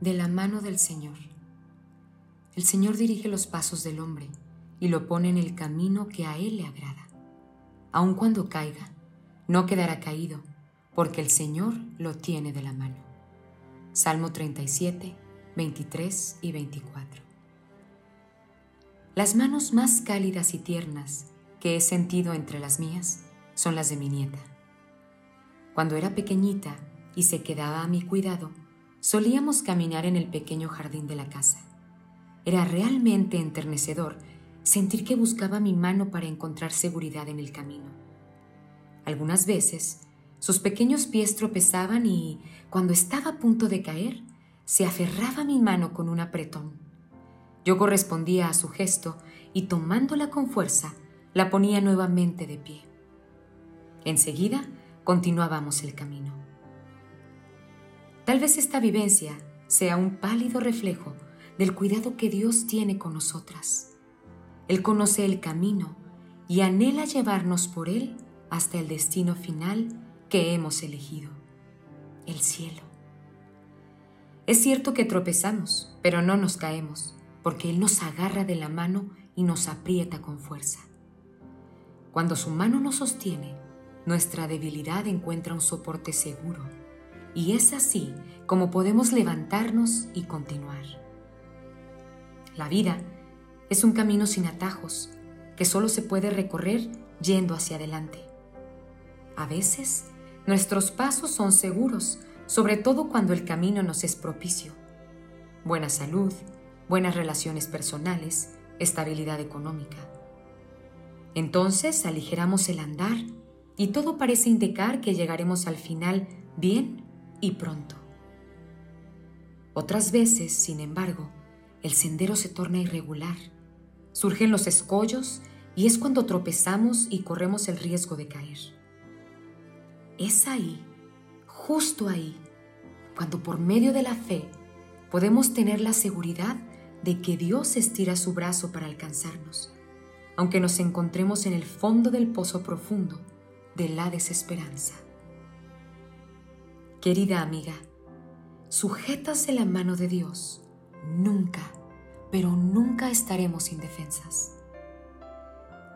de la mano del Señor. El Señor dirige los pasos del hombre y lo pone en el camino que a Él le agrada. Aun cuando caiga, no quedará caído, porque el Señor lo tiene de la mano. Salmo 37, 23 y 24. Las manos más cálidas y tiernas que he sentido entre las mías son las de mi nieta. Cuando era pequeñita y se quedaba a mi cuidado, solíamos caminar en el pequeño jardín de la casa. Era realmente enternecedor sentir que buscaba mi mano para encontrar seguridad en el camino. Algunas veces, sus pequeños pies tropezaban y, cuando estaba a punto de caer, se aferraba a mi mano con un apretón. Yo correspondía a su gesto y tomándola con fuerza, la ponía nuevamente de pie. Enseguida continuábamos el camino. Tal vez esta vivencia sea un pálido reflejo del cuidado que Dios tiene con nosotras. Él conoce el camino y anhela llevarnos por él hasta el destino final que hemos elegido, el cielo. Es cierto que tropezamos, pero no nos caemos, porque Él nos agarra de la mano y nos aprieta con fuerza. Cuando su mano nos sostiene, nuestra debilidad encuentra un soporte seguro y es así como podemos levantarnos y continuar. La vida es un camino sin atajos que solo se puede recorrer yendo hacia adelante. A veces, nuestros pasos son seguros, sobre todo cuando el camino nos es propicio. Buena salud, buenas relaciones personales, estabilidad económica. Entonces aligeramos el andar y todo parece indicar que llegaremos al final bien y pronto. Otras veces, sin embargo, el sendero se torna irregular, surgen los escollos y es cuando tropezamos y corremos el riesgo de caer. Es ahí, justo ahí, cuando por medio de la fe podemos tener la seguridad de que Dios estira su brazo para alcanzarnos, aunque nos encontremos en el fondo del pozo profundo de la desesperanza. Querida amiga, sujetas en la mano de Dios, nunca, pero nunca estaremos indefensas.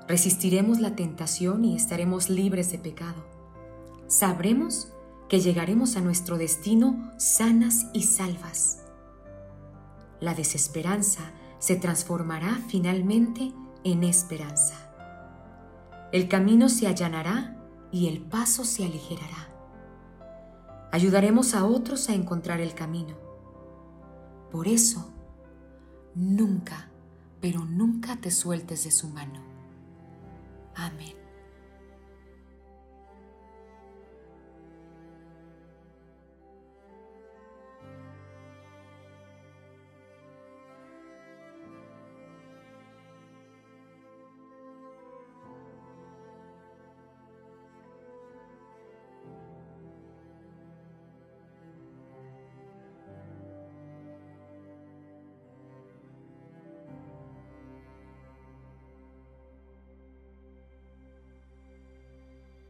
Resistiremos la tentación y estaremos libres de pecado. Sabremos que llegaremos a nuestro destino sanas y salvas. La desesperanza se transformará finalmente en esperanza. El camino se allanará y el paso se aligerará. Ayudaremos a otros a encontrar el camino. Por eso, nunca, pero nunca te sueltes de su mano. Amén.